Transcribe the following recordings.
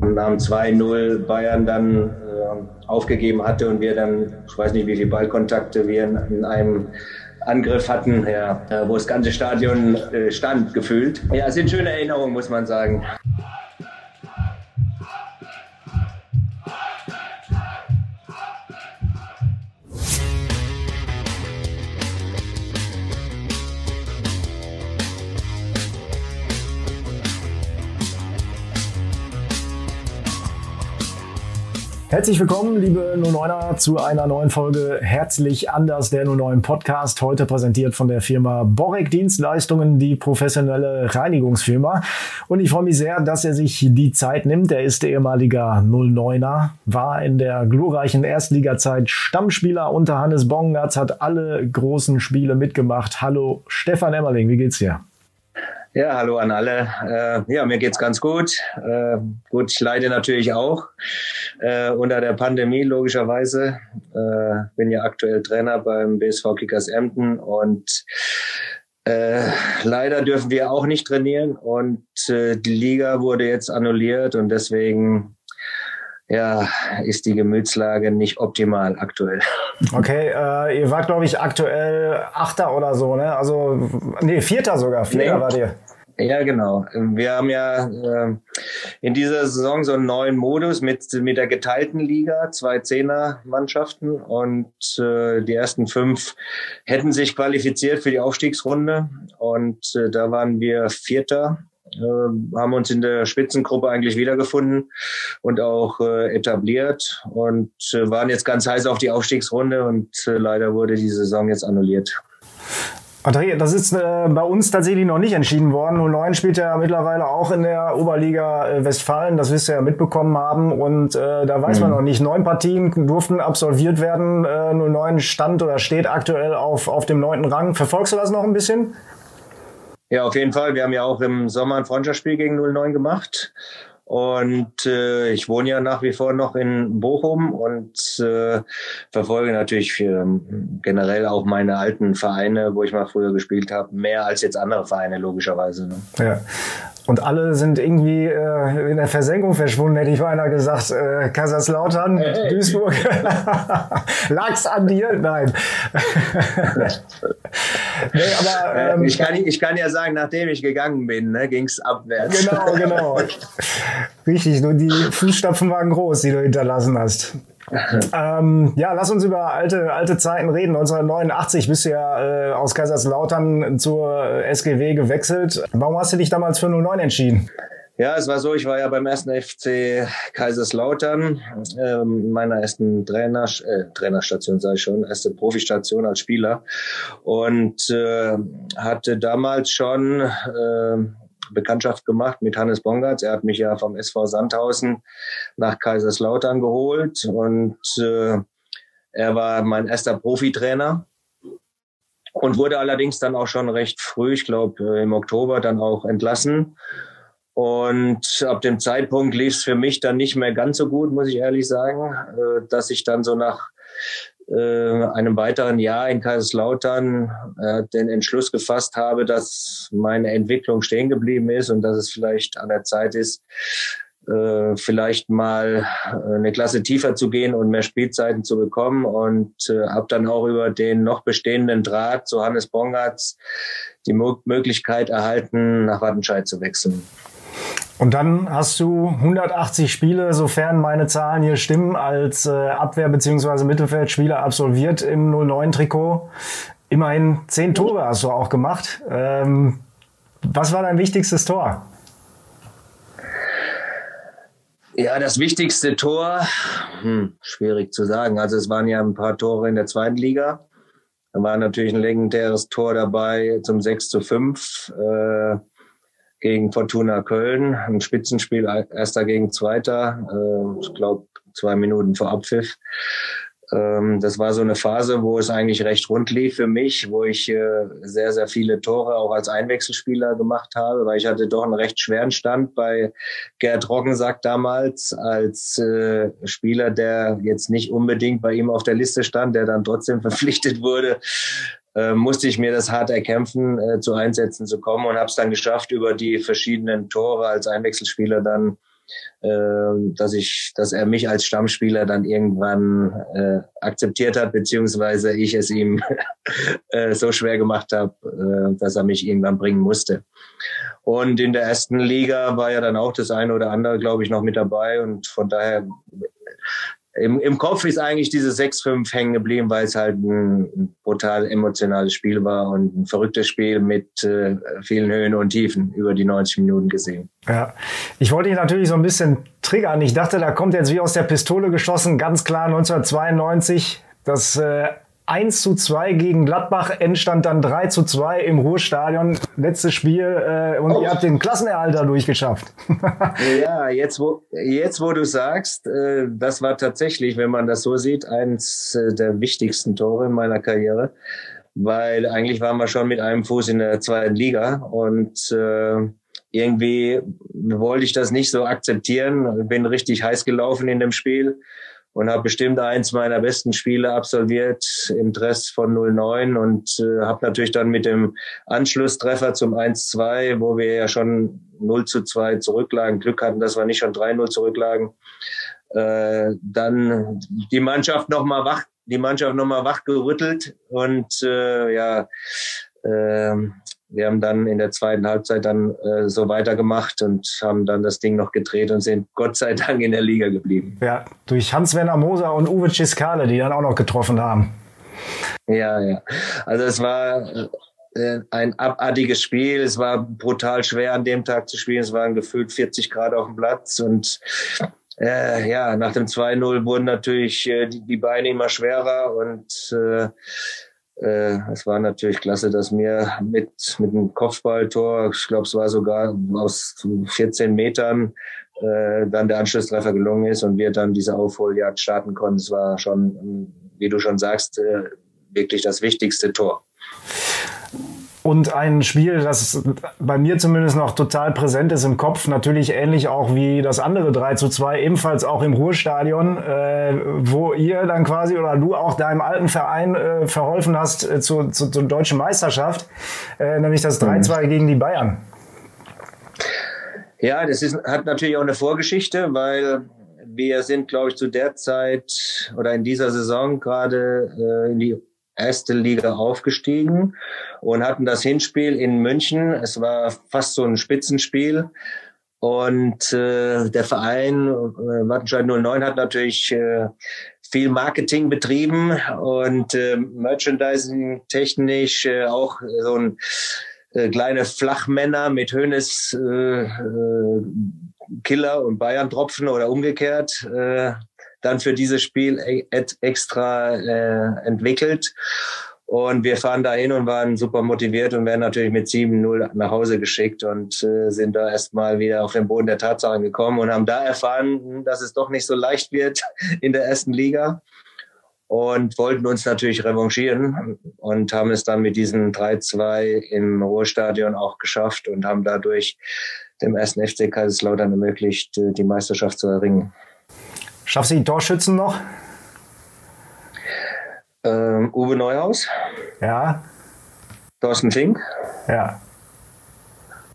Nach 2-0 Bayern dann äh, aufgegeben hatte und wir dann, ich weiß nicht, wie viele Ballkontakte wir in, in einem Angriff hatten, ja, wo das ganze Stadion äh, stand, gefühlt. Ja, es sind schöne Erinnerungen, muss man sagen. Herzlich willkommen, liebe 09er, zu einer neuen Folge Herzlich anders, der 09 Podcast. Heute präsentiert von der Firma Borek Dienstleistungen, die professionelle Reinigungsfirma. Und ich freue mich sehr, dass er sich die Zeit nimmt. Er ist ehemaliger 09er, war in der glorreichen Erstligazeit Stammspieler unter Hannes Bongatz, hat alle großen Spiele mitgemacht. Hallo Stefan Emmerling, wie geht's dir? Ja, hallo an alle. Äh, ja, mir geht's ganz gut. Äh, gut, ich leide natürlich auch äh, unter der Pandemie logischerweise. Äh, bin ja aktuell Trainer beim BSV Kickers Emden und äh, leider dürfen wir auch nicht trainieren und äh, die Liga wurde jetzt annulliert und deswegen ja, ist die Gemütslage nicht optimal aktuell. Okay, äh, ihr wart, glaube ich, aktuell Achter oder so, ne? Also, nee, Vierter sogar. Vierter nee. war ihr. Ja, genau. Wir haben ja äh, in dieser Saison so einen neuen Modus mit, mit der geteilten Liga, zwei Zehner-Mannschaften und äh, die ersten fünf hätten sich qualifiziert für die Aufstiegsrunde und äh, da waren wir Vierter äh, haben uns in der Spitzengruppe eigentlich wiedergefunden und auch äh, etabliert und äh, waren jetzt ganz heiß auf die Aufstiegsrunde und äh, leider wurde die Saison jetzt annulliert. Das ist äh, bei uns tatsächlich noch nicht entschieden worden. 09 spielt ja mittlerweile auch in der Oberliga äh, Westfalen, das wirst du ja mitbekommen haben. Und äh, da weiß mhm. man noch nicht. Neun Partien durften absolviert werden. Äh, 09 stand oder steht aktuell auf, auf dem neunten Rang. Verfolgst du das noch ein bisschen? Ja, auf jeden Fall. Wir haben ja auch im Sommer ein Freundschaftsspiel gegen 09 gemacht. Und äh, ich wohne ja nach wie vor noch in Bochum und äh, verfolge natürlich für, generell auch meine alten Vereine, wo ich mal früher gespielt habe, mehr als jetzt andere Vereine logischerweise. Ne? Ja. Und alle sind irgendwie äh, in der Versenkung verschwunden, hätte ich beinahe gesagt. Äh, Kaiserslautern, hey. Duisburg. Lag's an dir? Nein. nee, aber, äh, ähm, ich, kann, ich kann ja sagen, nachdem ich gegangen bin, ne, ging's abwärts. Genau, genau. Richtig, nur die Fußstapfen waren groß, die du hinterlassen hast. ähm, ja, lass uns über alte, alte Zeiten reden. 1989 bist du ja äh, aus Kaiserslautern zur SGW gewechselt. Warum hast du dich damals für 09 entschieden? Ja, es war so, ich war ja beim ersten FC Kaiserslautern, ähm, meiner ersten Trainer, äh, Trainerstation, ich schon, erste Profistation als Spieler und äh, hatte damals schon äh, Bekanntschaft gemacht mit Hannes Bongartz. Er hat mich ja vom SV Sandhausen nach Kaiserslautern geholt und äh, er war mein erster Profitrainer und wurde allerdings dann auch schon recht früh, ich glaube äh, im Oktober, dann auch entlassen. Und ab dem Zeitpunkt lief es für mich dann nicht mehr ganz so gut, muss ich ehrlich sagen, äh, dass ich dann so nach äh, einem weiteren Jahr in Kaiserslautern äh, den Entschluss gefasst habe, dass meine Entwicklung stehen geblieben ist und dass es vielleicht an der Zeit ist, äh, vielleicht mal äh, eine Klasse tiefer zu gehen und mehr Spielzeiten zu bekommen und äh, habe dann auch über den noch bestehenden Draht zu Hannes Bongartz die Mo Möglichkeit erhalten, nach Wattenscheid zu wechseln. Und dann hast du 180 Spiele, sofern meine Zahlen hier stimmen, als äh, Abwehr- bzw. Mittelfeldspieler absolviert im 09-Trikot. Immerhin zehn Tore hast du auch gemacht. Ähm, was war dein wichtigstes Tor? Ja, das wichtigste Tor, hm, schwierig zu sagen. Also es waren ja ein paar Tore in der zweiten Liga. Da war natürlich ein legendäres Tor dabei zum 6 zu 5. Äh, gegen Fortuna Köln, ein Spitzenspiel, erster gegen zweiter, äh, ich glaube zwei Minuten vor Abpfiff. Ähm, das war so eine Phase, wo es eigentlich recht rund lief für mich, wo ich äh, sehr, sehr viele Tore auch als Einwechselspieler gemacht habe, weil ich hatte doch einen recht schweren Stand bei Gerd Roggensack damals als äh, Spieler, der jetzt nicht unbedingt bei ihm auf der Liste stand, der dann trotzdem verpflichtet wurde äh, musste ich mir das hart erkämpfen, äh, zu Einsätzen zu kommen und habe es dann geschafft, über die verschiedenen Tore als Einwechselspieler dann äh, dass ich, dass er mich als Stammspieler dann irgendwann äh, akzeptiert hat, beziehungsweise ich es ihm äh, so schwer gemacht habe, äh, dass er mich irgendwann bringen musste. Und in der ersten Liga war ja dann auch das eine oder andere, glaube ich, noch mit dabei. Und von daher im, im Kopf ist eigentlich diese 6-5 hängen geblieben, weil es halt ein brutal emotionales Spiel war und ein verrücktes Spiel mit äh, vielen Höhen und Tiefen über die 90 Minuten gesehen. Ja, ich wollte dich natürlich so ein bisschen triggern. Ich dachte, da kommt jetzt wie aus der Pistole geschossen, ganz klar 1992 das äh, 1 zu 2 gegen Gladbach, Endstand dann 3 zu 2 im Ruhrstadion. Letztes Spiel äh, und oh. ihr habt den Klassenerhalter durchgeschafft. ja, jetzt wo, jetzt wo du sagst, äh, das war tatsächlich, wenn man das so sieht, eins äh, der wichtigsten Tore in meiner Karriere. Weil eigentlich waren wir schon mit einem Fuß in der zweiten Liga und äh, irgendwie wollte ich das nicht so akzeptieren. Bin richtig heiß gelaufen in dem Spiel und habe bestimmt eins meiner besten Spiele absolviert im Dress von 09 und äh, habe natürlich dann mit dem Anschlusstreffer zum 1-2, wo wir ja schon 0 zu 2 zurücklagen, Glück hatten, dass wir nicht schon 3-0 zurücklagen, äh, dann die Mannschaft nochmal wach, die Mannschaft nochmal wach gerüttelt und äh, ja, äh, wir haben dann in der zweiten Halbzeit dann äh, so weitergemacht und haben dann das Ding noch gedreht und sind Gott sei Dank in der Liga geblieben. Ja, durch Hans-Werner Moser und Uwe Ciskale, die dann auch noch getroffen haben. Ja, ja. Also es war äh, ein abartiges Spiel. Es war brutal schwer an dem Tag zu spielen. Es waren gefühlt 40 Grad auf dem Platz und äh, ja, nach dem 2-0 wurden natürlich äh, die, die Beine immer schwerer und äh, es war natürlich klasse, dass mir mit, mit einem Kopfballtor, ich glaube, es war sogar aus 14 Metern, äh, dann der Anschlusstreffer gelungen ist und wir dann diese Aufholjagd starten konnten. Es war schon, wie du schon sagst, äh, wirklich das wichtigste Tor. Und ein Spiel, das bei mir zumindest noch total präsent ist im Kopf, natürlich ähnlich auch wie das andere 3 zu 2, ebenfalls auch im Ruhrstadion, äh, wo ihr dann quasi oder du auch deinem alten Verein äh, verholfen hast äh, zu, zu, zur deutschen Meisterschaft, äh, nämlich das 3-2 mhm. gegen die Bayern. Ja, das ist, hat natürlich auch eine Vorgeschichte, weil wir sind, glaube ich, zu der Zeit oder in dieser Saison gerade äh, in die erste Liga aufgestiegen und hatten das Hinspiel in München. Es war fast so ein Spitzenspiel. Und äh, der Verein äh, Wattenscheid 09 hat natürlich äh, viel Marketing betrieben und äh, Merchandising technisch äh, auch so ein äh, kleine Flachmänner mit Hönes äh, äh, Killer und Bayern Tropfen oder umgekehrt äh, dann für dieses Spiel e-, extra äh, entwickelt. Und wir fahren da hin und waren super motiviert und werden natürlich mit 7-0 nach Hause geschickt und äh, sind da erstmal wieder auf den Boden der Tatsachen gekommen und haben da erfahren, dass es doch nicht so leicht wird in der ersten Liga und wollten uns natürlich revanchieren und haben es dann mit diesem 3-2 im Ruhrstadion auch geschafft und haben dadurch dem ersten FC Kaiserslautern ermöglicht, äh, die Meisterschaft zu erringen. Schaffst du die Torschützen noch? Ähm, Uwe Neuhaus. Ja. Thorsten Fink. Ja.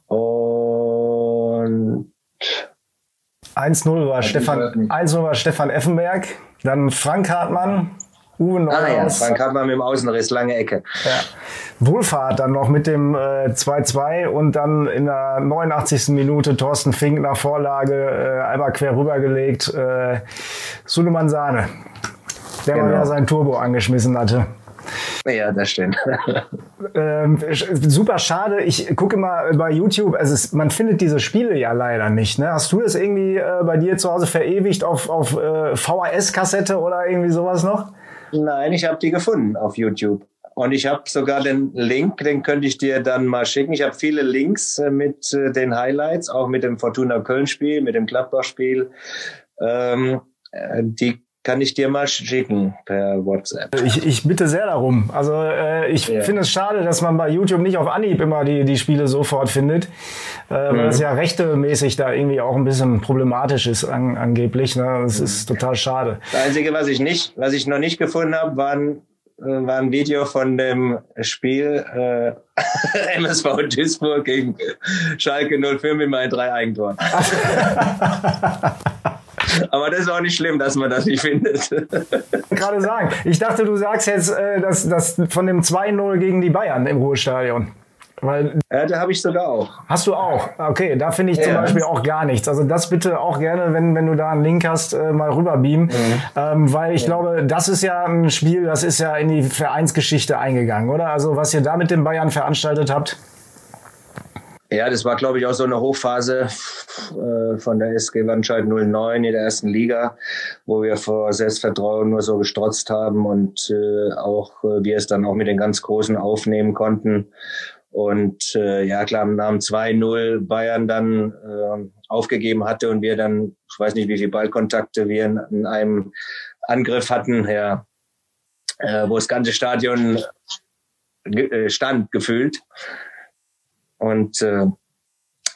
Und 1-0 war, Stefan, 1 war Stefan Effenberg. Dann Frank Hartmann, Uwe Neuhaus. Ah ja, Frank Hartmann mit dem Außenriss, lange Ecke. Ja. Wohlfahrt dann noch mit dem 2-2 äh, und dann in der 89. Minute Thorsten Fink nach Vorlage äh, einmal quer rübergelegt. Äh, Suleiman Sahne, der genau. mal wieder sein Turbo angeschmissen hatte. Ja, das stimmt. ähm, super schade. Ich gucke immer bei YouTube, also es, man findet diese Spiele ja leider nicht. Ne? Hast du das irgendwie äh, bei dir zu Hause verewigt auf, auf äh, VHS-Kassette oder irgendwie sowas noch? Nein, ich habe die gefunden auf YouTube. Und ich habe sogar den Link, den könnte ich dir dann mal schicken. Ich habe viele Links äh, mit äh, den Highlights, auch mit dem Fortuna Köln-Spiel, mit dem Gladbach-Spiel. Ähm, äh, die kann ich dir mal schicken per WhatsApp. Ich, ich bitte sehr darum. Also äh, ich ja. finde es schade, dass man bei YouTube nicht auf Anhieb immer die, die Spiele sofort findet, äh, mhm. weil es ja rechtemäßig da irgendwie auch ein bisschen problematisch ist an, angeblich. Ne? Das mhm. ist total schade. Das Einzige, was ich nicht, was ich noch nicht gefunden habe, waren äh, war ein Video von dem Spiel äh, MSV Duisburg gegen Schalke 05 mit meinen drei Eigentoren. Aber das ist auch nicht schlimm, dass man das nicht findet. Gerade sagen. Ich dachte, du sagst jetzt äh, das, das von dem 2-0 gegen die Bayern im Ruhestadion. Weil, ja, da habe ich sogar auch. Hast du auch? Okay, da finde ich ja. zum Beispiel auch gar nichts. Also das bitte auch gerne, wenn, wenn du da einen Link hast, äh, mal rüberbeamen. Mhm. Ähm, weil ich ja. glaube, das ist ja ein Spiel, das ist ja in die Vereinsgeschichte eingegangen, oder? Also was ihr da mit den Bayern veranstaltet habt. Ja, das war, glaube ich, auch so eine Hochphase äh, von der SG Wandscheid 09 in der ersten Liga, wo wir vor Selbstvertrauen nur so gestrotzt haben und äh, auch äh, wir es dann auch mit den ganz Großen aufnehmen konnten. Und äh, ja, klar, am Namen 2-0 Bayern dann äh, aufgegeben hatte und wir dann, ich weiß nicht, wie viele Ballkontakte wir in, in einem Angriff hatten, ja, äh, wo das ganze Stadion äh, stand, gefühlt. Und äh,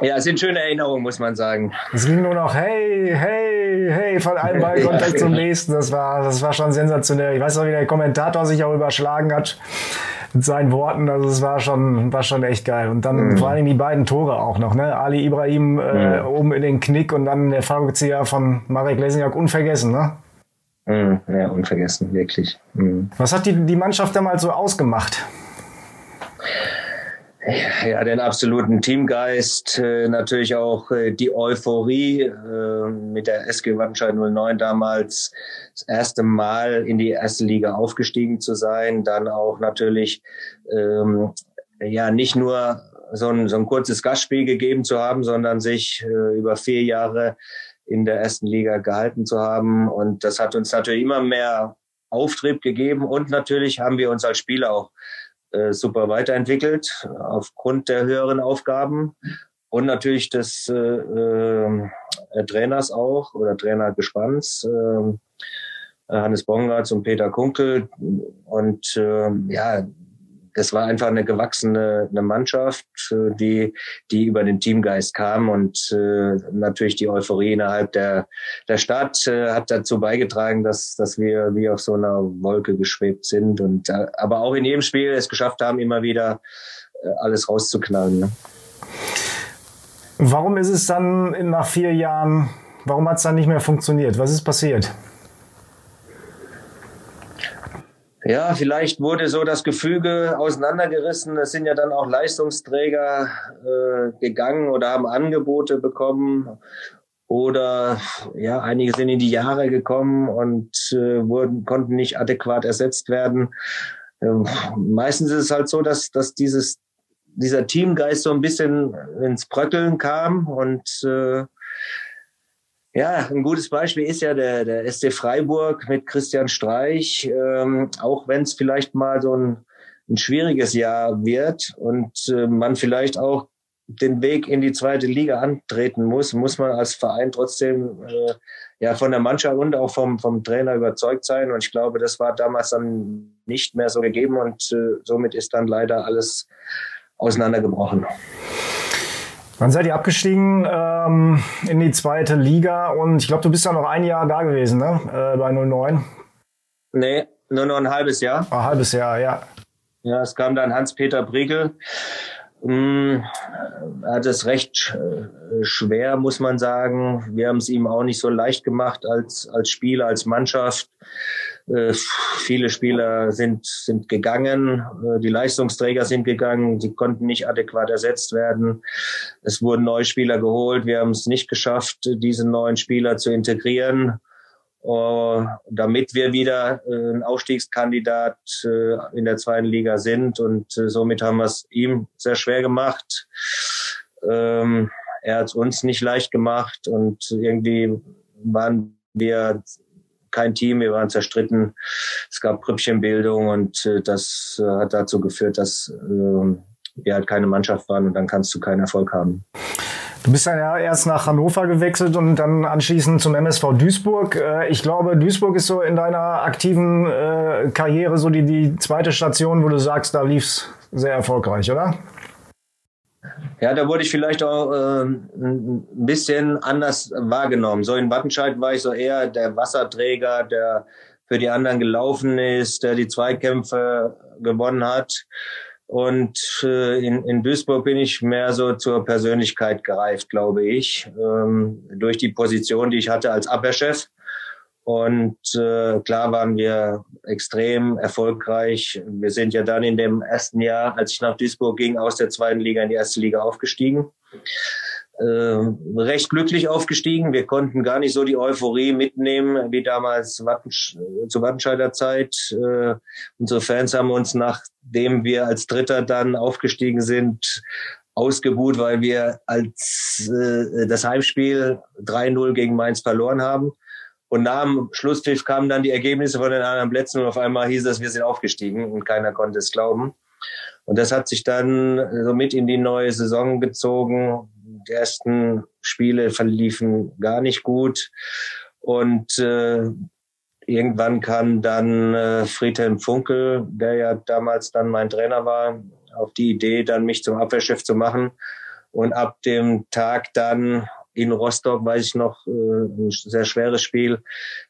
ja, es sind schöne Erinnerungen, muss man sagen. Es ging nur noch, hey, hey, hey, von einem Ballkontakt ja, zum nächsten. Das war, das war schon sensationell. Ich weiß noch, wie der Kommentator sich auch überschlagen hat mit seinen Worten. Also es war schon, war schon echt geil. Und dann mhm. vor allem die beiden Tore auch noch, ne? Ali Ibrahim äh, mhm. oben in den Knick und dann der Fallrückzieher von Marek Lesniak unvergessen, ne? Mhm. Ja, unvergessen, wirklich. Mhm. Was hat die, die Mannschaft damals so ausgemacht? Ja, den absoluten Teamgeist, äh, natürlich auch äh, die Euphorie äh, mit der SG Wattenscheid 09 damals das erste Mal in die erste Liga aufgestiegen zu sein, dann auch natürlich ähm, ja nicht nur so ein, so ein kurzes Gastspiel gegeben zu haben, sondern sich über vier Jahre in der ersten Liga gehalten zu haben. Und das hat uns natürlich immer mehr Auftrieb gegeben und natürlich haben wir uns als Spieler auch äh, super weiterentwickelt aufgrund der höheren Aufgaben und natürlich des äh, äh, Trainers auch oder Trainergespanns. Äh, Hannes Bongard und Peter Kunkel. Und äh, ja, das war einfach eine gewachsene eine Mannschaft, äh, die, die über den Teamgeist kam und äh, natürlich die Euphorie innerhalb der, der Stadt äh, hat dazu beigetragen, dass, dass wir wie auf so einer Wolke geschwebt sind und äh, aber auch in jedem Spiel es geschafft haben, immer wieder äh, alles rauszuknallen. Ne? Warum ist es dann nach vier Jahren, warum hat es dann nicht mehr funktioniert? Was ist passiert? Ja, vielleicht wurde so das Gefüge auseinandergerissen. Es sind ja dann auch Leistungsträger äh, gegangen oder haben Angebote bekommen. Oder ja, einige sind in die Jahre gekommen und äh, wurden, konnten nicht adäquat ersetzt werden. Ähm, meistens ist es halt so, dass, dass dieses, dieser Teamgeist so ein bisschen ins Bröckeln kam und äh, ja, ein gutes Beispiel ist ja der, der SC Freiburg mit Christian Streich. Ähm, auch wenn es vielleicht mal so ein, ein schwieriges Jahr wird und äh, man vielleicht auch den Weg in die zweite Liga antreten muss, muss man als Verein trotzdem äh, ja von der Mannschaft und auch vom, vom Trainer überzeugt sein. Und ich glaube, das war damals dann nicht mehr so gegeben und äh, somit ist dann leider alles auseinandergebrochen. Wann seid ihr abgestiegen ähm, in die zweite Liga? Und ich glaube, du bist ja noch ein Jahr da gewesen, ne? Äh, bei 09. Nee, nur noch ein halbes Jahr. Ein halbes Jahr, ja. Ja, es kam dann Hans-Peter Briegel. Hm, er hat es recht äh, schwer, muss man sagen. Wir haben es ihm auch nicht so leicht gemacht als, als Spieler, als Mannschaft. Äh, viele Spieler sind, sind gegangen, äh, die Leistungsträger sind gegangen, sie konnten nicht adäquat ersetzt werden. Es wurden neue Spieler geholt. Wir haben es nicht geschafft, diese neuen Spieler zu integrieren, äh, damit wir wieder ein Aufstiegskandidat in der zweiten Liga sind. Und somit haben wir es ihm sehr schwer gemacht. Ähm, er hat es uns nicht leicht gemacht und irgendwie waren wir kein Team, wir waren zerstritten. Es gab Grüppchenbildung und äh, das äh, hat dazu geführt, dass äh, wir halt keine Mannschaft waren und dann kannst du keinen Erfolg haben. Du bist ja erst nach Hannover gewechselt und dann anschließend zum MSV Duisburg. Äh, ich glaube, Duisburg ist so in deiner aktiven äh, Karriere so die, die zweite Station, wo du sagst, da lief's sehr erfolgreich, oder? Ja, da wurde ich vielleicht auch äh, ein bisschen anders wahrgenommen. So in Wattenscheid war ich so eher der Wasserträger, der für die anderen gelaufen ist, der die Zweikämpfe gewonnen hat. Und äh, in, in Duisburg bin ich mehr so zur Persönlichkeit gereift, glaube ich, ähm, durch die Position, die ich hatte als Abwehrchef. Und äh, klar waren wir extrem erfolgreich. Wir sind ja dann in dem ersten Jahr, als ich nach Duisburg ging, aus der zweiten Liga in die erste Liga aufgestiegen äh, recht glücklich aufgestiegen. Wir konnten gar nicht so die Euphorie mitnehmen wie damals Wattensch zur Wattenscheider Zeit. Äh, unsere Fans haben uns, nachdem wir als Dritter dann aufgestiegen sind, ausgebuht, weil wir als äh, das Heimspiel 3-0 gegen Mainz verloren haben. Und nach dem Schlusspfiff kamen dann die Ergebnisse von den anderen Plätzen und auf einmal hieß es, wir sind aufgestiegen und keiner konnte es glauben. Und das hat sich dann so mit in die neue Saison gezogen die ersten Spiele verliefen gar nicht gut. Und äh, irgendwann kam dann äh, Friedhelm Funkel, der ja damals dann mein Trainer war, auf die Idee, dann mich zum Abwehrchef zu machen. Und ab dem Tag dann in Rostock, weiß ich noch, äh, ein sehr schweres Spiel,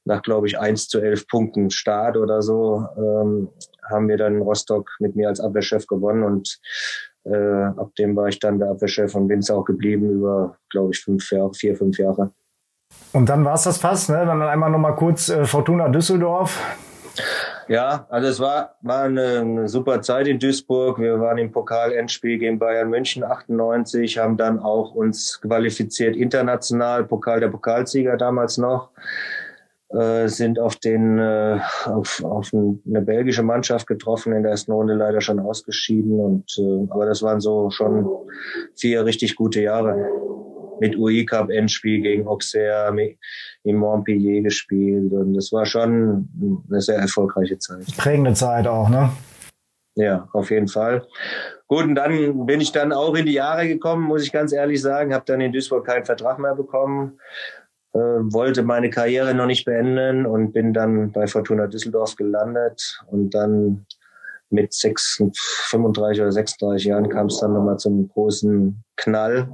nach, glaube ich, eins zu elf Punkten Start oder so, ähm, haben wir dann Rostock mit mir als Abwehrchef gewonnen und äh, ab dem war ich dann der Abwehrchef und bin es auch geblieben über, glaube ich, fünf Jahre, vier, fünf Jahre. Und dann war es das fast, ne? Dann einmal nochmal kurz äh, Fortuna Düsseldorf. Ja, also es war, war eine, super Zeit in Duisburg. Wir waren im Pokal-Endspiel gegen Bayern München 98, haben dann auch uns qualifiziert international, Pokal der Pokalsieger damals noch. Äh, sind auf den äh, auf, auf eine belgische Mannschaft getroffen in der ersten Runde leider schon ausgeschieden. Und äh, aber das waren so schon vier richtig gute Jahre mit UI Cup Endspiel gegen Auxerre in Montpellier gespielt und das war schon eine sehr erfolgreiche Zeit. Prägende Zeit auch, ne? Ja, auf jeden Fall. Gut, und dann bin ich dann auch in die Jahre gekommen, muss ich ganz ehrlich sagen, habe dann in Duisburg keinen Vertrag mehr bekommen, äh, wollte meine Karriere noch nicht beenden und bin dann bei Fortuna Düsseldorf gelandet und dann mit 6, 35 oder 36 Jahren kam es dann nochmal zum großen Knall,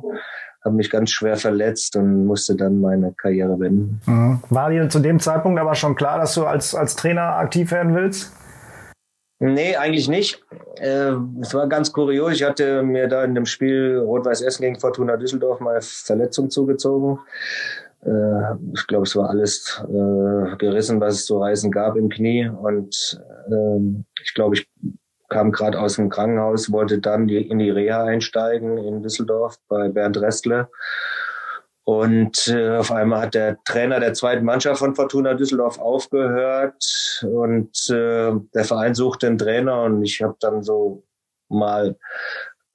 habe mich ganz schwer verletzt und musste dann meine Karriere beenden. Mhm. War dir zu dem Zeitpunkt aber schon klar, dass du als, als Trainer aktiv werden willst? Nee, eigentlich nicht. Äh, es war ganz kurios. Ich hatte mir da in dem Spiel Rot-Weiß Essen gegen Fortuna Düsseldorf mal Verletzung zugezogen. Äh, ich glaube, es war alles äh, gerissen, was es zu reißen gab im Knie. Und ähm, ich glaube, ich kam gerade aus dem Krankenhaus, wollte dann die, in die Reha einsteigen in Düsseldorf bei Bernd Restle. Und äh, auf einmal hat der Trainer der zweiten Mannschaft von Fortuna Düsseldorf aufgehört und äh, der Verein suchte einen Trainer und ich habe dann so mal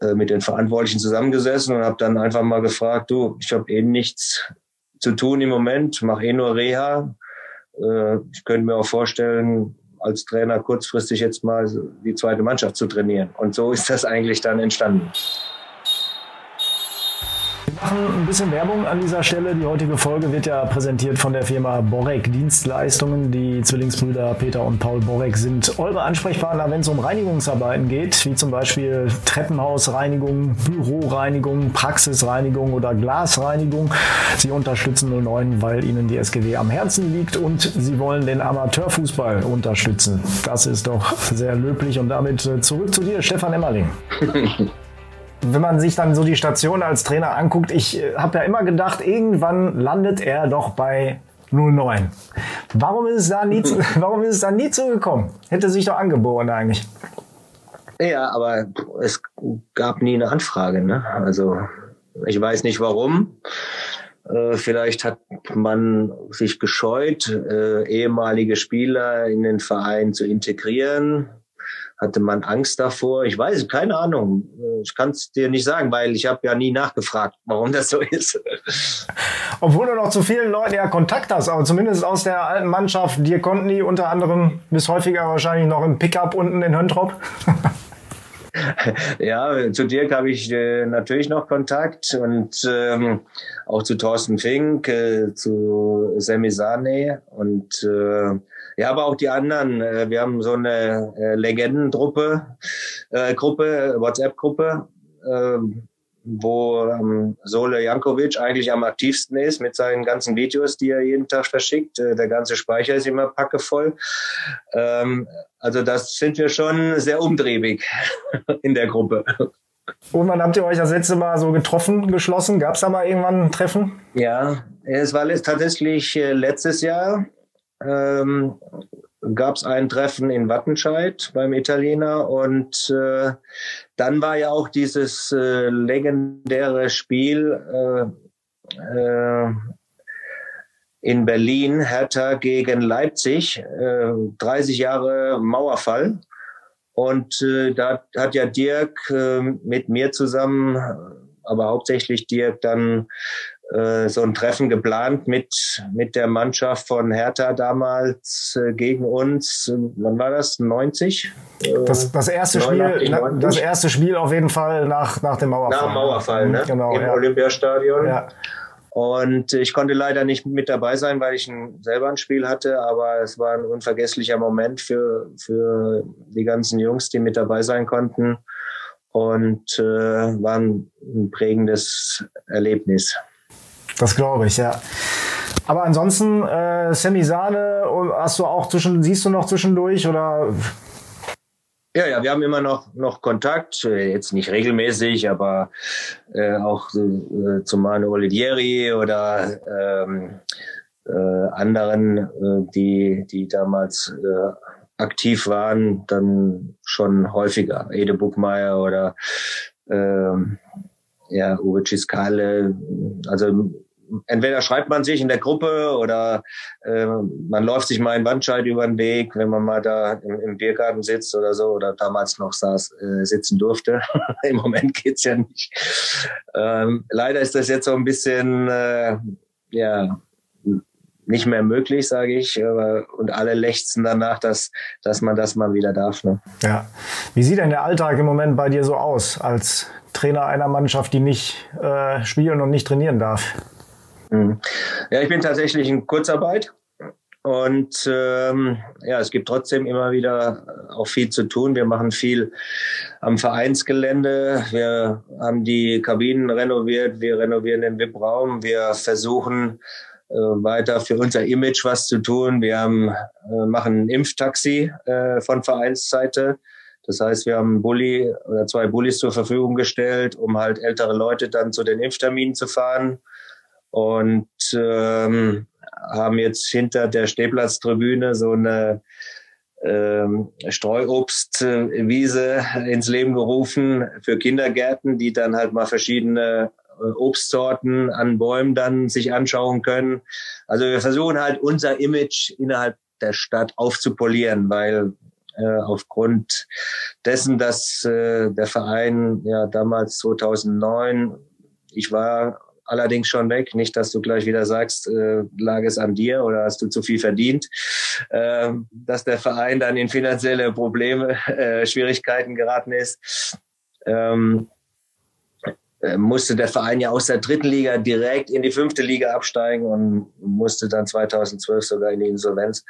äh, mit den Verantwortlichen zusammengesessen und habe dann einfach mal gefragt, du, ich habe eh nichts zu tun im Moment, mache eh nur Reha. Äh, ich könnte mir auch vorstellen, als Trainer kurzfristig jetzt mal die zweite Mannschaft zu trainieren. Und so ist das eigentlich dann entstanden ein bisschen Werbung an dieser Stelle. Die heutige Folge wird ja präsentiert von der Firma Borek Dienstleistungen. Die Zwillingsbrüder Peter und Paul Borek sind eure Ansprechpartner, wenn es um Reinigungsarbeiten geht, wie zum Beispiel Treppenhausreinigung, Büroreinigung, Praxisreinigung oder Glasreinigung. Sie unterstützen 09, weil ihnen die SGW am Herzen liegt und sie wollen den Amateurfußball unterstützen. Das ist doch sehr löblich und damit äh, zurück zu dir, Stefan Emmerling. wenn man sich dann so die Station als Trainer anguckt, ich äh, habe ja immer gedacht, irgendwann landet er doch bei 09. Warum ist es da nie, zu, warum ist es da nie zugekommen? Hätte sich doch angeboren eigentlich. Ja, aber es gab nie eine Anfrage. Ne? Also ich weiß nicht warum. Äh, vielleicht hat man sich gescheut, äh, ehemalige Spieler in den Verein zu integrieren hatte man Angst davor? Ich weiß, keine Ahnung. Ich kann es dir nicht sagen, weil ich habe ja nie nachgefragt, warum das so ist. Obwohl du noch zu vielen Leuten ja Kontakt hast, aber zumindest aus der alten Mannschaft. Dir konnten die unter anderem bis häufiger wahrscheinlich noch im Pickup unten in Höntrop. ja, zu Dirk habe ich äh, natürlich noch Kontakt und ähm, auch zu Thorsten Fink, äh, zu Semi Sane und äh, ja, aber auch die anderen. Äh, wir haben so eine äh, Legendentruppe, äh, Gruppe, WhatsApp-Gruppe. Ähm, wo ähm, Sole Jankovic eigentlich am aktivsten ist mit seinen ganzen Videos, die er jeden Tag verschickt. Äh, der ganze Speicher ist immer packevoll. Ähm, also das sind wir schon sehr umtriebig in der Gruppe. Und wann habt ihr euch das letzte Mal so getroffen, geschlossen? Gab es da mal irgendwann ein Treffen? Ja, es war tatsächlich äh, letztes Jahr. Ähm, gab es ein Treffen in Wattenscheid beim Italiener und äh, dann war ja auch dieses äh, legendäre Spiel äh, äh, in Berlin, Hertha gegen Leipzig, äh, 30 Jahre Mauerfall. Und äh, da hat ja Dirk äh, mit mir zusammen, aber hauptsächlich Dirk dann so ein Treffen geplant mit, mit der Mannschaft von Hertha damals äh, gegen uns. Wann war das? 90? Das, das erste 89, Spiel, 90? das erste Spiel auf jeden Fall nach, nach dem Mauerfall. Nach dem Mauerfall, ne? Genau, Im ja. Olympiastadion. Ja. Und ich konnte leider nicht mit dabei sein, weil ich ein, selber ein Spiel hatte, aber es war ein unvergesslicher Moment für, für die ganzen Jungs, die mit dabei sein konnten und äh, war ein, ein prägendes Erlebnis. Das glaube ich, ja. Aber ansonsten, äh, Sammy Sahne, hast du auch zwischen, siehst du noch zwischendurch oder? Ja, ja, wir haben immer noch, noch Kontakt, äh, jetzt nicht regelmäßig, aber äh, auch äh, zu Manu Olivieri oder ähm, äh, anderen, äh, die, die damals äh, aktiv waren, dann schon häufiger. Ede Buchmeier oder ähm, ja, Uwe Ciscale. Also entweder schreibt man sich in der Gruppe oder äh, man läuft sich mal in Wandscheid über den Weg, wenn man mal da im, im Biergarten sitzt oder so oder damals noch saß, äh, sitzen durfte. Im Moment geht's ja nicht. Ähm, leider ist das jetzt so ein bisschen äh, ja nicht mehr möglich, sage ich. Und alle lechzen danach, dass, dass man das mal wieder darf. Ne? Ja. Wie sieht denn der Alltag im Moment bei dir so aus, als Trainer einer Mannschaft, die nicht äh, spielen und nicht trainieren darf? Mhm. Ja, ich bin tatsächlich in Kurzarbeit. Und ähm, ja, es gibt trotzdem immer wieder auch viel zu tun. Wir machen viel am Vereinsgelände. Wir haben die Kabinen renoviert. Wir renovieren den VIP-Raum. Wir versuchen äh, weiter für unser Image was zu tun. Wir haben, äh, machen ein Impftaxi äh, von Vereinsseite. Das heißt, wir haben einen Bulli oder zwei Bullis zur Verfügung gestellt, um halt ältere Leute dann zu den Impfterminen zu fahren und ähm, haben jetzt hinter der Stehplatztribüne so eine ähm, Streuobstwiese ins Leben gerufen für Kindergärten, die dann halt mal verschiedene äh, Obstsorten an Bäumen dann sich anschauen können. Also wir versuchen halt unser Image innerhalb der Stadt aufzupolieren, weil äh, aufgrund dessen, dass äh, der Verein ja damals 2009, ich war allerdings schon weg. Nicht, dass du gleich wieder sagst, äh, lag es an dir oder hast du zu viel verdient, äh, dass der Verein dann in finanzielle Probleme, äh, Schwierigkeiten geraten ist. Ähm, äh, musste der Verein ja aus der dritten Liga direkt in die fünfte Liga absteigen und musste dann 2012 sogar in die Insolvenz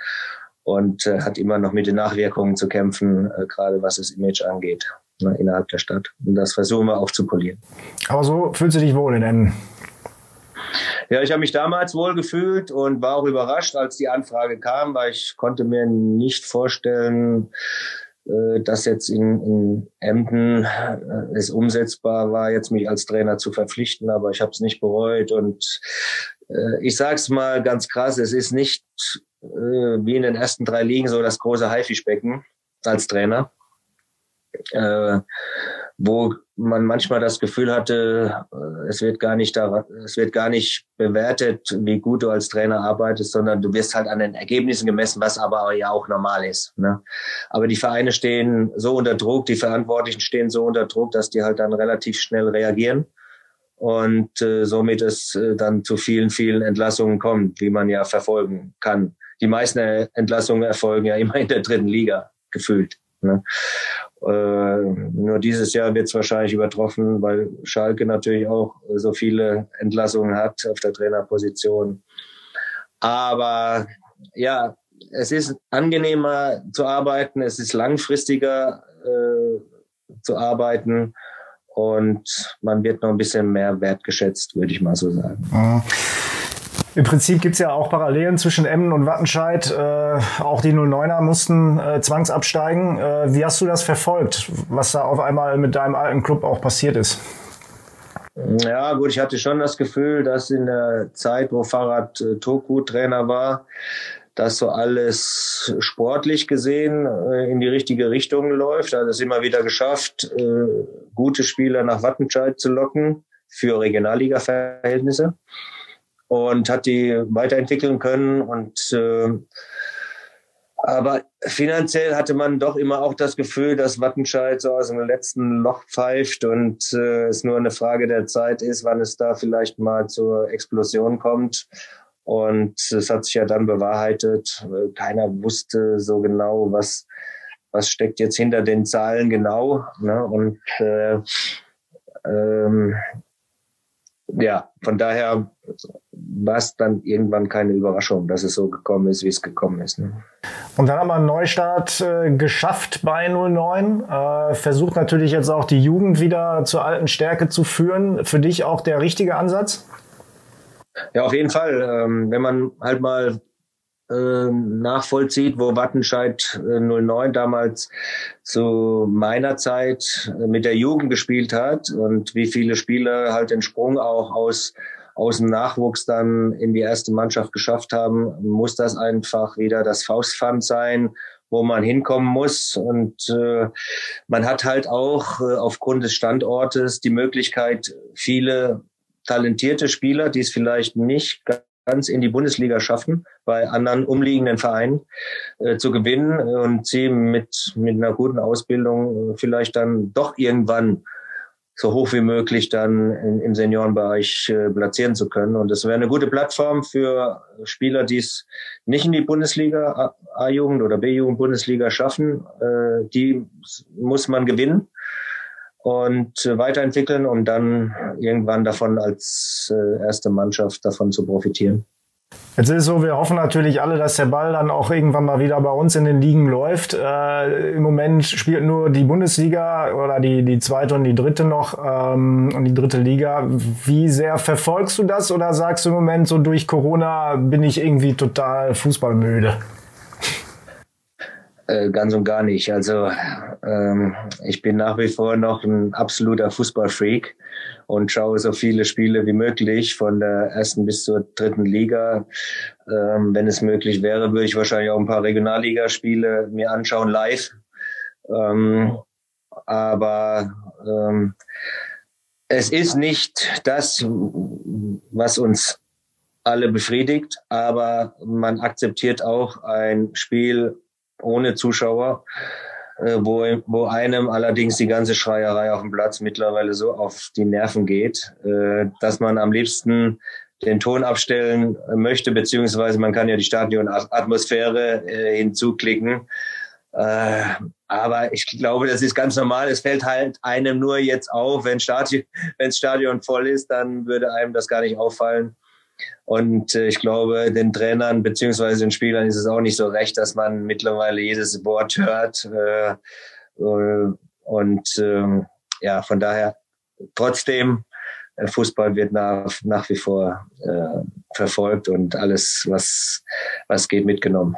und äh, hat immer noch mit den Nachwirkungen zu kämpfen, äh, gerade was das Image angeht ne, innerhalb der Stadt. Und das versuchen wir aufzupolieren. Aber so fühlst du dich wohl in Ennen? Ja, ich habe mich damals wohl gefühlt und war auch überrascht, als die Anfrage kam, weil ich konnte mir nicht vorstellen, äh, dass jetzt in, in Emden äh, es umsetzbar war, jetzt mich als Trainer zu verpflichten, aber ich habe es nicht bereut. Und äh, ich sage es mal ganz krass, es ist nicht wie in den ersten drei Ligen so das große Haifischbecken als Trainer wo man manchmal das Gefühl hatte, äh, es wird gar nicht da, es wird gar nicht bewertet, wie gut du als Trainer arbeitest, sondern du wirst halt an den Ergebnissen gemessen, was aber ja auch normal ist. Ne? Aber die Vereine stehen so unter Druck, die Verantwortlichen stehen so unter Druck, dass die halt dann relativ schnell reagieren und äh, somit es äh, dann zu vielen, vielen Entlassungen kommt, wie man ja verfolgen kann. Die meisten Entlassungen erfolgen ja immer in der dritten Liga gefühlt. Ne? Äh, nur dieses Jahr wird es wahrscheinlich übertroffen, weil Schalke natürlich auch so viele Entlassungen hat auf der Trainerposition. Aber ja, es ist angenehmer zu arbeiten, es ist langfristiger äh, zu arbeiten und man wird noch ein bisschen mehr wertgeschätzt, würde ich mal so sagen. Mhm. Im Prinzip gibt's ja auch Parallelen zwischen Emmen und Wattenscheid. Äh, auch die 09er mussten äh, zwangsabsteigen. Äh, wie hast du das verfolgt, was da auf einmal mit deinem alten Club auch passiert ist? Ja, gut, ich hatte schon das Gefühl, dass in der Zeit, wo Fahrrad äh, Toku Trainer war, dass so alles sportlich gesehen äh, in die richtige Richtung läuft. Er hat es immer wieder geschafft, äh, gute Spieler nach Wattenscheid zu locken für Regionalliga-Verhältnisse und hat die weiterentwickeln können und äh, aber finanziell hatte man doch immer auch das Gefühl, dass Wattenscheid so aus dem letzten Loch pfeift und äh, es nur eine Frage der Zeit ist, wann es da vielleicht mal zur Explosion kommt. Und es hat sich ja dann bewahrheitet. Keiner wusste so genau, was, was steckt jetzt hinter den Zahlen genau. Ne? Und äh, ähm, ja, von daher war es dann irgendwann keine Überraschung, dass es so gekommen ist, wie es gekommen ist. Ne? Und dann haben wir einen Neustart äh, geschafft bei 09. Äh, versucht natürlich jetzt auch die Jugend wieder zur alten Stärke zu führen. Für dich auch der richtige Ansatz? Ja, auf jeden Fall. Ähm, wenn man halt mal nachvollzieht, wo Wattenscheid äh, 09 damals zu meiner Zeit äh, mit der Jugend gespielt hat und wie viele Spieler halt den Sprung auch aus aus dem Nachwuchs dann in die erste Mannschaft geschafft haben, muss das einfach wieder das Faustpfand sein, wo man hinkommen muss. Und äh, man hat halt auch äh, aufgrund des Standortes die Möglichkeit, viele talentierte Spieler, die es vielleicht nicht in die Bundesliga schaffen, bei anderen umliegenden Vereinen äh, zu gewinnen und sie mit, mit einer guten Ausbildung äh, vielleicht dann doch irgendwann so hoch wie möglich dann in, im Seniorenbereich äh, platzieren zu können. Und das wäre eine gute Plattform für Spieler, die es nicht in die Bundesliga, A-Jugend oder B-Jugend Bundesliga schaffen. Äh, die muss man gewinnen und äh, weiterentwickeln, um dann irgendwann davon als äh, erste Mannschaft davon zu profitieren. Jetzt ist es so, wir hoffen natürlich alle, dass der Ball dann auch irgendwann mal wieder bei uns in den Ligen läuft. Äh, Im Moment spielt nur die Bundesliga oder die, die zweite und die dritte noch ähm, und die dritte Liga. Wie sehr verfolgst du das oder sagst du im Moment so durch Corona bin ich irgendwie total fußballmüde? Äh, ganz und gar nicht. Also ähm, ich bin nach wie vor noch ein absoluter Fußballfreak und schaue so viele Spiele wie möglich von der ersten bis zur dritten Liga. Ähm, wenn es möglich wäre, würde ich wahrscheinlich auch ein paar Regionalligaspiele mir anschauen live. Ähm, aber ähm, es ist nicht das, was uns alle befriedigt, aber man akzeptiert auch ein Spiel ohne Zuschauer, äh, wo, wo einem allerdings die ganze Schreierei auf dem Platz mittlerweile so auf die Nerven geht, äh, dass man am liebsten den Ton abstellen möchte, beziehungsweise man kann ja die Stadionatmosphäre äh, hinzuklicken. Äh, aber ich glaube, das ist ganz normal. Es fällt halt einem nur jetzt auf, wenn Stadion, wenn das Stadion voll ist, dann würde einem das gar nicht auffallen. Und äh, ich glaube, den Trainern beziehungsweise den Spielern ist es auch nicht so recht, dass man mittlerweile jedes Wort hört. Äh, äh, und äh, ja, von daher trotzdem, Fußball wird nach, nach wie vor verfolgt und alles, was, was geht, mitgenommen.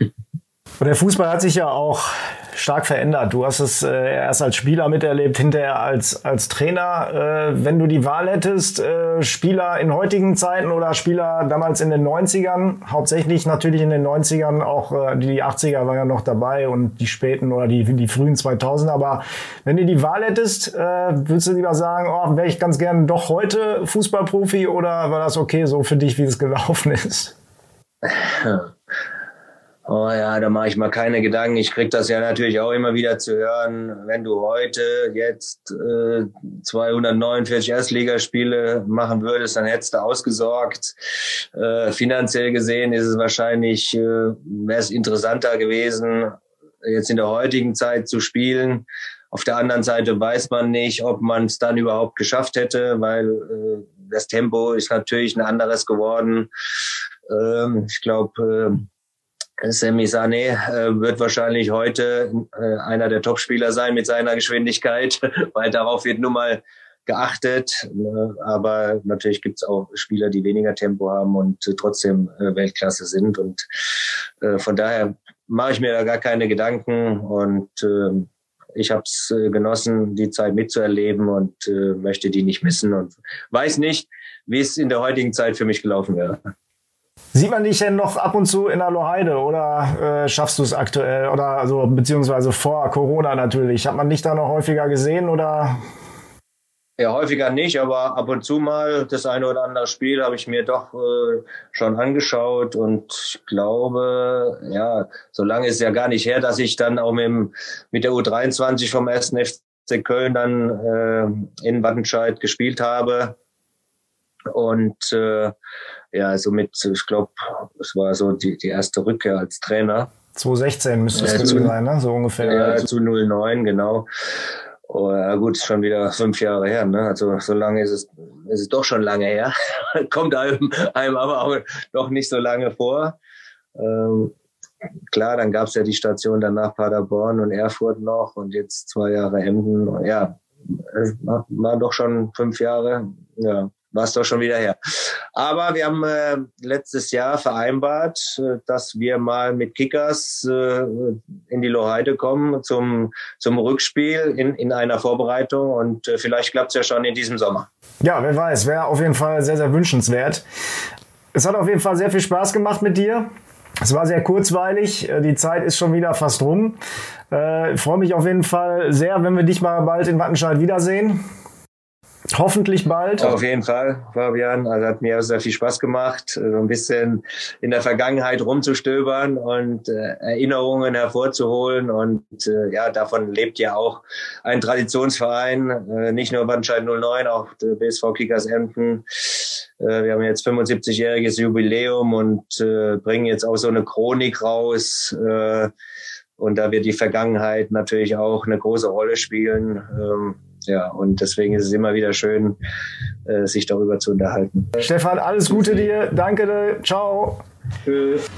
Und der Fußball hat sich ja auch stark verändert. Du hast es äh, erst als Spieler miterlebt, hinterher als, als Trainer. Äh, wenn du die Wahl hättest, äh, Spieler in heutigen Zeiten oder Spieler damals in den 90ern, hauptsächlich natürlich in den 90ern, auch äh, die 80er war ja noch dabei und die späten oder die, die frühen 2000er. Aber wenn du die Wahl hättest, äh, würdest du lieber sagen, oh, wäre ich ganz gerne doch heute Fußballprofi oder war das okay so für dich, wie es gelaufen ist? Oh ja, da mache ich mal keine Gedanken. Ich krieg das ja natürlich auch immer wieder zu hören. Wenn du heute jetzt äh, 249 Erstligaspiele machen würdest, dann hättest du ausgesorgt. Äh, finanziell gesehen ist es wahrscheinlich, äh, wäre es interessanter gewesen, jetzt in der heutigen Zeit zu spielen. Auf der anderen Seite weiß man nicht, ob man es dann überhaupt geschafft hätte, weil äh, das Tempo ist natürlich ein anderes geworden. Ähm, ich glaube, äh, Semi Sané äh, wird wahrscheinlich heute äh, einer der Topspieler sein mit seiner Geschwindigkeit, weil darauf wird nun mal geachtet. Ne? Aber natürlich gibt es auch Spieler, die weniger Tempo haben und äh, trotzdem äh, Weltklasse sind. Und äh, von daher mache ich mir da gar keine Gedanken und äh, ich habe es äh, genossen, die Zeit mitzuerleben und äh, möchte die nicht missen und weiß nicht, wie es in der heutigen Zeit für mich gelaufen wäre. Sieht man dich denn noch ab und zu in der Loheide oder äh, schaffst du es aktuell oder also beziehungsweise vor Corona natürlich? Hat man dich da noch häufiger gesehen oder? Ja, häufiger nicht, aber ab und zu mal das eine oder andere Spiel habe ich mir doch äh, schon angeschaut und ich glaube, ja, so lange ist ja gar nicht her, dass ich dann auch mit, dem, mit der U23 vom 1. FC Köln dann äh, in Wattenscheid gespielt habe. Und äh, ja, somit, ich glaube, es war so die, die erste Rückkehr als Trainer. 2016 müsste es gewesen sein, ne? so ungefähr. Ja, zu 09, genau. Oh, ja gut, schon wieder fünf Jahre her. Ne? Also so lange ist es, ist es doch schon lange her. Kommt einem, einem aber auch doch nicht so lange vor. Ähm, klar, dann gab es ja die Station danach Paderborn und Erfurt noch und jetzt zwei Jahre Emden. Ja, es war doch schon fünf Jahre. Ja, war es doch schon wieder her. Aber wir haben äh, letztes Jahr vereinbart, äh, dass wir mal mit Kickers äh, in die Loheide kommen zum, zum Rückspiel in, in einer Vorbereitung und äh, vielleicht klappt es ja schon in diesem Sommer. Ja, wer weiß, wäre auf jeden Fall sehr, sehr wünschenswert. Es hat auf jeden Fall sehr viel Spaß gemacht mit dir. Es war sehr kurzweilig. Äh, die Zeit ist schon wieder fast rum. Äh, freue mich auf jeden Fall sehr, wenn wir dich mal bald in Wattenscheid wiedersehen. Hoffentlich bald. Auf jeden Fall, Fabian. Also hat mir sehr viel Spaß gemacht, so ein bisschen in der Vergangenheit rumzustöbern und äh, Erinnerungen hervorzuholen. Und äh, ja, davon lebt ja auch ein Traditionsverein, äh, nicht nur Wattenscheid 09, auch der BSV Kickers Emden. Äh, wir haben jetzt 75-jähriges Jubiläum und äh, bringen jetzt auch so eine Chronik raus. Äh, und da wird die Vergangenheit natürlich auch eine große Rolle spielen. Ja, und deswegen ist es immer wieder schön, äh, sich darüber zu unterhalten. Stefan, alles Gute dir. Danke. Ciao. Tschüss.